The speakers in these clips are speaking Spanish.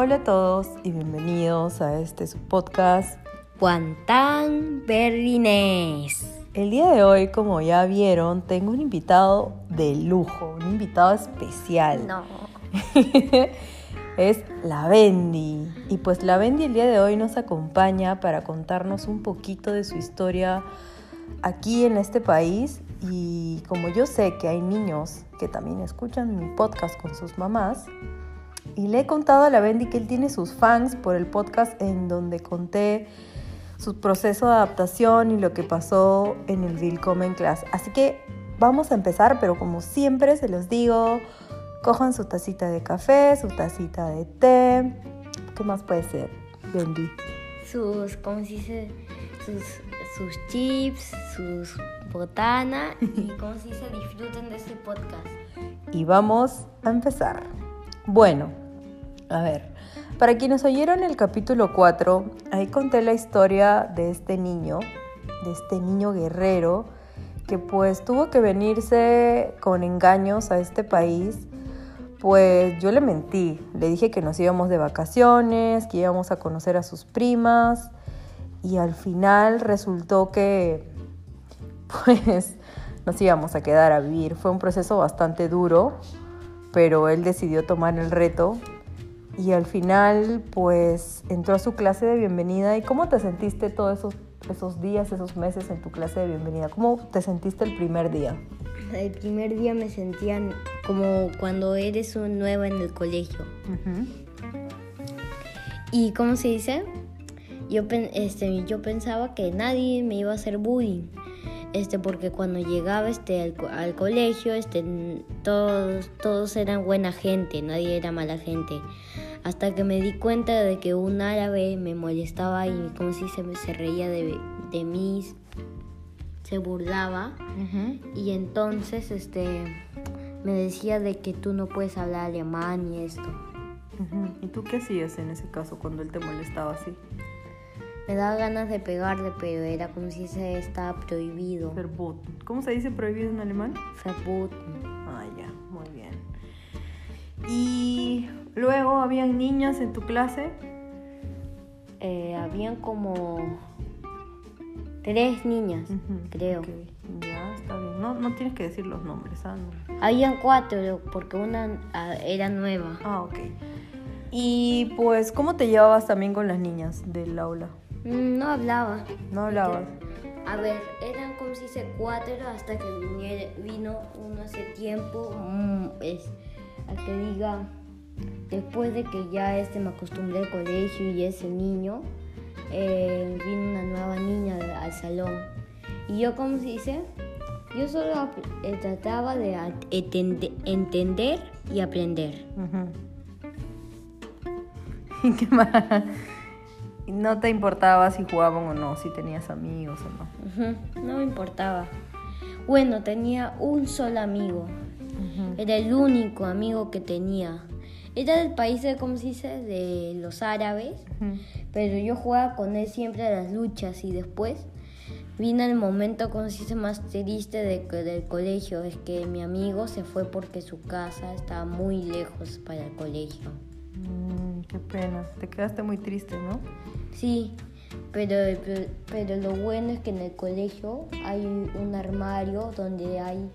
Hola a todos y bienvenidos a este su podcast. Guantán Berlinés. El día de hoy, como ya vieron, tengo un invitado de lujo, un invitado especial. No. es la Bendy. Y pues la Bendy el día de hoy nos acompaña para contarnos un poquito de su historia aquí en este país. Y como yo sé que hay niños que también escuchan mi podcast con sus mamás, y le he contado a la Bendy que él tiene sus fans por el podcast en donde conté su proceso de adaptación y lo que pasó en el Willkommen Class. Así que vamos a empezar, pero como siempre se los digo, cojan su tacita de café, su tacita de té. ¿Qué más puede ser, Bendy? Sus, ¿cómo se dice? Sus, sus chips, sus botanas y cómo se dice, disfruten de este podcast. Y vamos a empezar. Bueno, a ver, para quienes oyeron el capítulo 4, ahí conté la historia de este niño, de este niño guerrero, que pues tuvo que venirse con engaños a este país. Pues yo le mentí, le dije que nos íbamos de vacaciones, que íbamos a conocer a sus primas y al final resultó que pues nos íbamos a quedar a vivir. Fue un proceso bastante duro, pero él decidió tomar el reto y al final pues entró a su clase de bienvenida. ¿Y cómo te sentiste todos esos, esos días, esos meses en tu clase de bienvenida? ¿Cómo te sentiste el primer día? El primer día me sentía como cuando eres un nuevo en el colegio. ¿Y cómo se dice? Yo, este, yo pensaba que nadie me iba a hacer bullying. Este, porque cuando llegaba este, al, al, colegio, este, todos, todos eran buena gente, nadie era mala gente hasta que me di cuenta de que un árabe me molestaba y como si se, se reía de, de mí, se burlaba y entonces este me decía de que tú no puedes hablar alemán y esto. ¿Y tú qué hacías en ese caso cuando él te molestaba así? Me daba ganas de pegarle, pero era como si se estaba prohibido. Verboten. ¿Cómo se dice prohibido en alemán? Verboten. Ah, ya, muy bien. Y luego, ¿habían niñas en tu clase? Eh, habían como tres niñas, creo. Okay. Ya, está bien. No, no tienes que decir los nombres. ¿ah? No. Habían cuatro, porque una era nueva. Ah, ok. Y pues, ¿cómo te llevabas también con las niñas del aula? No hablaba. No hablabas. A ver, eran como si se cuatro hasta que vino uno hace tiempo. Es, a que diga, después de que ya este me acostumbré al colegio y ese niño, eh, vino una nueva niña al salón. Y yo, como se dice, yo solo eh, trataba de entender y aprender. ¿Y qué más? No te importaba si jugaban o no, si tenías amigos o no. No me importaba. Bueno, tenía un solo amigo. Era el único amigo que tenía. Era del país de, ¿cómo se dice? De los árabes. Pero yo jugaba con él siempre a las luchas y después vino el momento, como se dice, más triste de, del colegio. Es que mi amigo se fue porque su casa estaba muy lejos para el colegio. Mm, qué pena. Te quedaste muy triste, ¿no? Sí, pero, pero, pero, lo bueno es que en el colegio hay un armario donde hay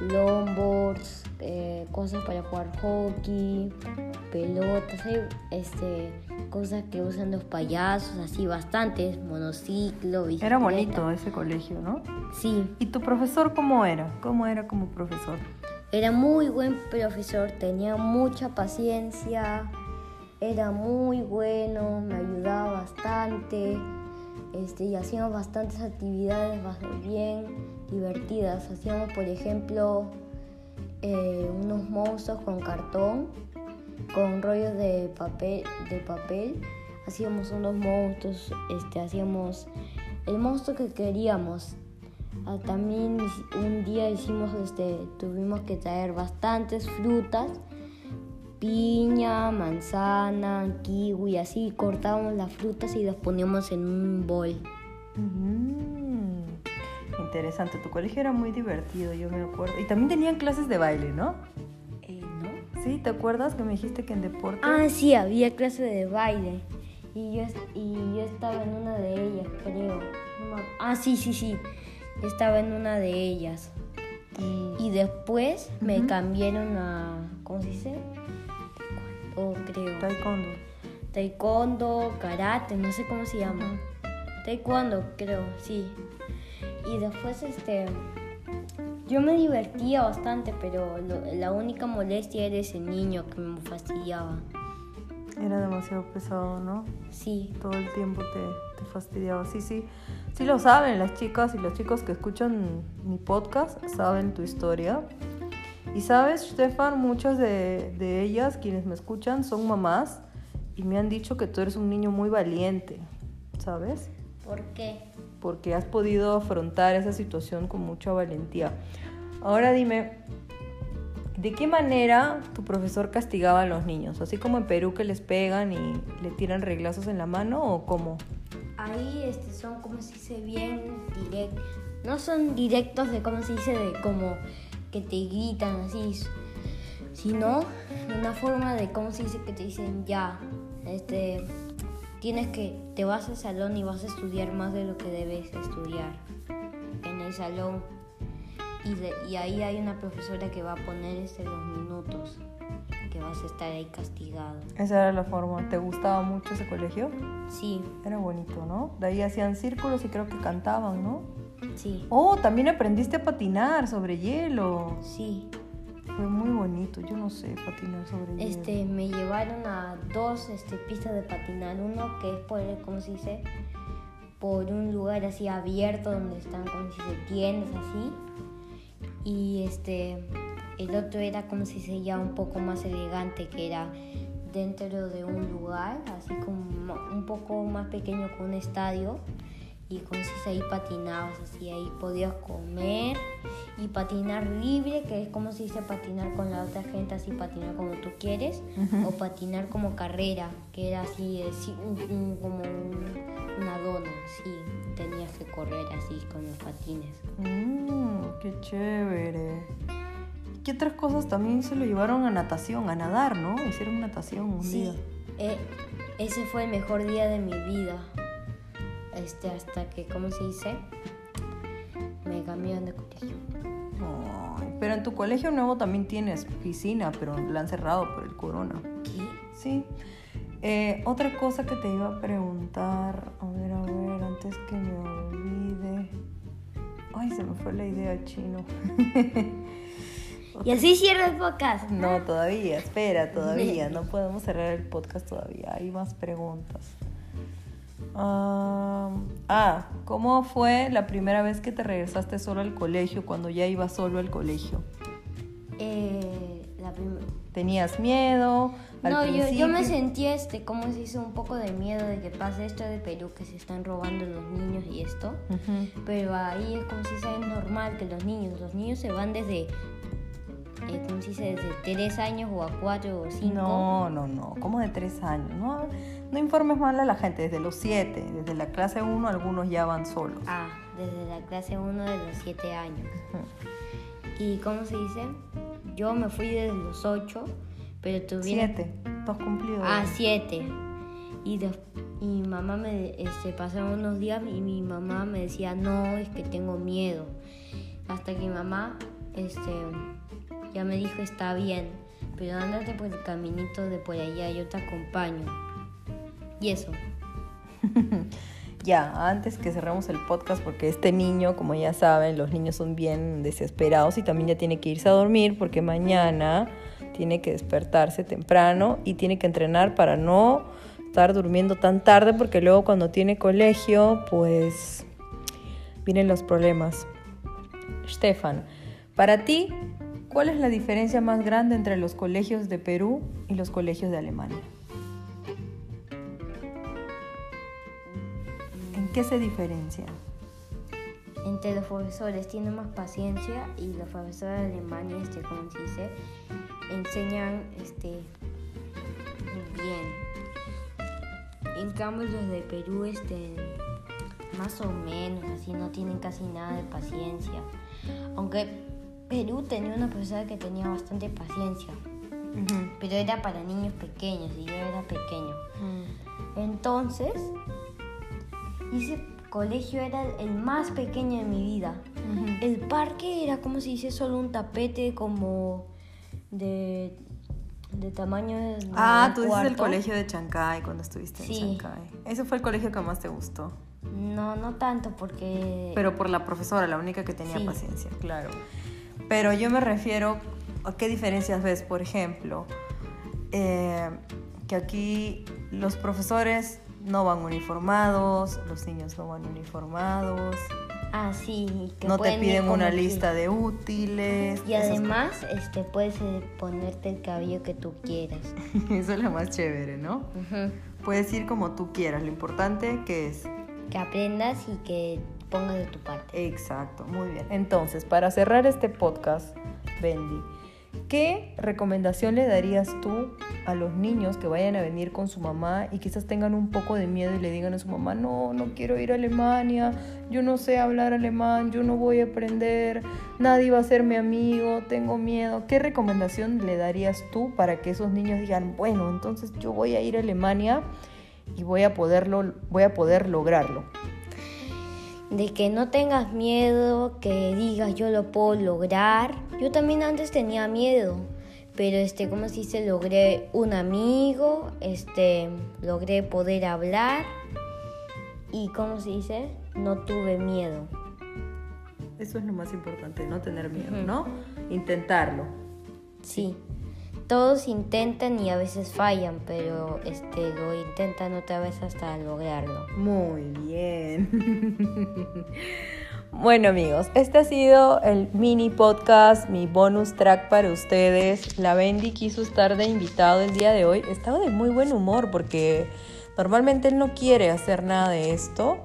longboards, eh, cosas para jugar hockey, pelotas, hay este, cosas que usan los payasos, así bastantes, monociclo, bicicleta. Era bonito ese colegio, ¿no? Sí. ¿Y tu profesor cómo era? ¿Cómo era como profesor? Era muy buen profesor, tenía mucha paciencia, era muy bueno, me ayudaba bastante este, y hacíamos bastantes actividades bien divertidas. Hacíamos, por ejemplo, eh, unos monstruos con cartón, con rollos de papel, de papel. Hacíamos unos monstruos, este, hacíamos el monstruo que queríamos. Ah, también un día hicimos, este, tuvimos que traer bastantes frutas piña, manzana, kiwi, así cortábamos las frutas y las poníamos en un bol. Mm, interesante, tu colegio era muy divertido, yo me acuerdo. Y también tenían clases de baile, ¿no? Eh, ¿No? Sí, ¿te acuerdas que me dijiste que en deporte? Ah, sí, había clase de baile. Y yo, y yo estaba en una de ellas, creo. Ah, sí, sí, sí. Estaba en una de ellas. Y después me cambiaron a. ¿Cómo se dice? O creo. Taekwondo. Taekwondo, karate, no sé cómo se llama. Taekwondo, creo, sí. Y después, este. Yo me divertía bastante, pero lo- la única molestia era ese niño que me fastidiaba. Era demasiado pesado, ¿no? Sí, Todo el tiempo te, te fastidiaba. Sí, sí. Sí lo saben las chicas y los chicos que escuchan mi podcast, saben tu historia. Y sabes, Stefan, muchas de, de ellas, quienes me escuchan, son mamás y me han dicho que tú eres un niño muy valiente, ¿sabes? ¿por qué? porque has podido afrontar esa situación con mucha valentía. Ahora dime, ¿de qué manera tu profesor castigaba a los niños? ¿Así como en Perú que les pegan y le tiran reglazos en la mano o cómo? Ahí este, son, como se dice, bien directos. No son directos de, como se dice, de como que te gritan así, sino una forma de, como se dice, que te dicen ya, este, tienes que, te vas al salón y vas a estudiar más de lo que debes estudiar en el salón. Y, de- y ahí hay una profesora que va a poner este, los minutos, que vas a estar ahí castigado. Esa era la forma. ¿Te gustaba mucho ese colegio? Sí, Era bonito, ¿no? De ahí hacían círculos y creo que cantaban, ¿no? Sí, Oh, también aprendiste a patinar sobre hielo. sí. Fue muy bonito. Yo no sé patinar sobre hielo. Este, me llevaron a dos este, pistas de patinar. Uno que es por, ¿cómo se dice? Por un lugar así abierto donde están, como se dice, tiendas así. Y este, el otro era, como se dice, ya un poco más elegante, que era dentro de un lugar, así como un poco más pequeño que un estadio. Y como dice, ahí patinabas, así, ahí podías comer y patinar libre, que es como se dice patinar con la otra gente, así patinar como tú quieres, o patinar como carrera, que era así, sí, un- un- como un- una dona, así, tenías que correr así con los patines. Mmm, qué chévere. ¿Qué otras cosas también se lo llevaron a natación, a nadar, no? Hicieron natación un Sí, día. eh, ese fue el mejor día de mi vida, este, hasta que, ¿cómo se dice? Me cambiaron de colegio. Ay, pero en tu colegio nuevo también tienes piscina, pero la han cerrado por el corona. ¿Qué? Sí. Eh, otra cosa que te iba a preguntar, a ver, a ver, antes que me olvide. Ay, se me fue la idea chino. Y así cierra el podcast. No, todavía, espera, todavía. No podemos cerrar el podcast todavía. Hay más preguntas. Ah, ah, ¿cómo fue la primera vez que te regresaste solo al colegio, cuando ya ibas solo al colegio? Eh, la ¿Tenías miedo? Al No, yo, yo me sentía, este, como se hizo un poco de miedo de que pase esto de Perú, que se están robando los niños y esto. Pero ahí es como si sea normal que los niños, los niños se van desde, eh, como se dice, desde 3 años o a 4 o 5. No, no, no, como de tres años. No, no informes mal a la gente, desde los siete, desde la clase 1 algunos ya van solos. Ah, desde la clase 1 de los 7 años. ¿Y cómo se dice? Yo me fui desde los 8, pero tuviera... Siete, tú has cumplido. Ah, 7. Y, des- y mi mamá me este, pasaron unos días y mi mamá me decía, no, es que tengo miedo. Hasta que mi mamá este, ya me dijo, está bien, pero ándate por el caminito de por allá, yo te acompaño. Y eso. Ya, antes que cerremos el podcast, porque este niño, como ya saben, los niños son bien desesperados y también ya tiene que irse a dormir porque mañana tiene que despertarse temprano y tiene que entrenar para no estar durmiendo tan tarde porque luego cuando tiene colegio, pues vienen los problemas. Stefan, para ti, ¿cuál es la diferencia más grande entre los colegios de Perú y los colegios de Alemania? Qué se diferencian? Entre los profesores tienen más paciencia y los profesores de Alemania, este, como se dice, enseñan este, bien. En cambio los de Perú, este, más o menos, así no tienen casi nada de paciencia. Aunque Perú tenía una profesora que tenía bastante paciencia, pero era para niños pequeños y yo era pequeño. Entonces, ese colegio era el más pequeño de mi vida. El parque era como si dice solo un tapete como de, de tamaño de Ah, tú dices el colegio de Chancay cuando estuviste Sí. en Chancay. Ese fue el colegio que más te gustó. No, no tanto porque... Pero por la profesora, la única que tenía Sí. paciencia, claro. Pero yo me refiero a qué diferencias ves, por ejemplo, eh, que aquí los profesores no van uniformados, los niños no van uniformados, Ah, sí. que no te piden una lista de útiles. Y además, este, puedes eh, ponerte el cabello que tú quieras. Eso es lo más chévere, ¿no? Puedes ir como tú quieras, lo importante que es Que aprendas y que pongas de tu parte. Exacto, muy bien. Entonces, para cerrar este podcast, Bendy, ¿qué recomendación le darías tú a los niños que vayan a venir con su mamá y quizás tengan un poco de miedo y le digan a su mamá, no, no quiero ir a Alemania, yo no sé hablar alemán, yo no voy a aprender, nadie va a ser mi amigo, tengo miedo? ¿Qué recomendación le darías tú para que esos niños digan, bueno, entonces yo voy a ir a Alemania y voy a poderlo, voy a poder lograrlo? De que no tengas miedo, que digas yo lo puedo lograr. Yo también antes tenía miedo, pero este, como se dice, logré un amigo, este, logré poder hablar y como se dice, no tuve miedo. Eso es lo más importante, no tener miedo. ¿no? Intentarlo. Sí. Todos intentan y a veces fallan, pero este lo intentan otra vez hasta lograrlo. Muy bien. bueno amigos, este ha sido el mini podcast, mi bonus track para ustedes. La Bendy quiso estar de invitado el día de hoy. Estaba de muy buen humor porque normalmente él no quiere hacer nada de esto.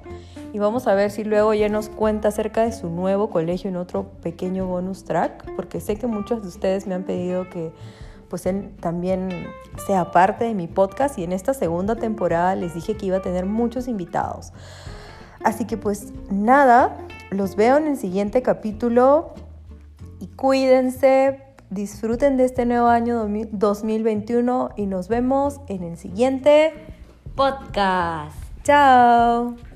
Y vamos a ver si luego ya nos cuenta acerca de su nuevo colegio en otro pequeño bonus track, porque sé que muchos de ustedes me han pedido que pues él también sea parte de mi podcast y en esta segunda temporada les dije que iba a tener muchos invitados. Así que pues nada, los veo en el siguiente capítulo y cuídense, disfruten de este nuevo año 2021 y nos vemos en el siguiente Podcast. Chao.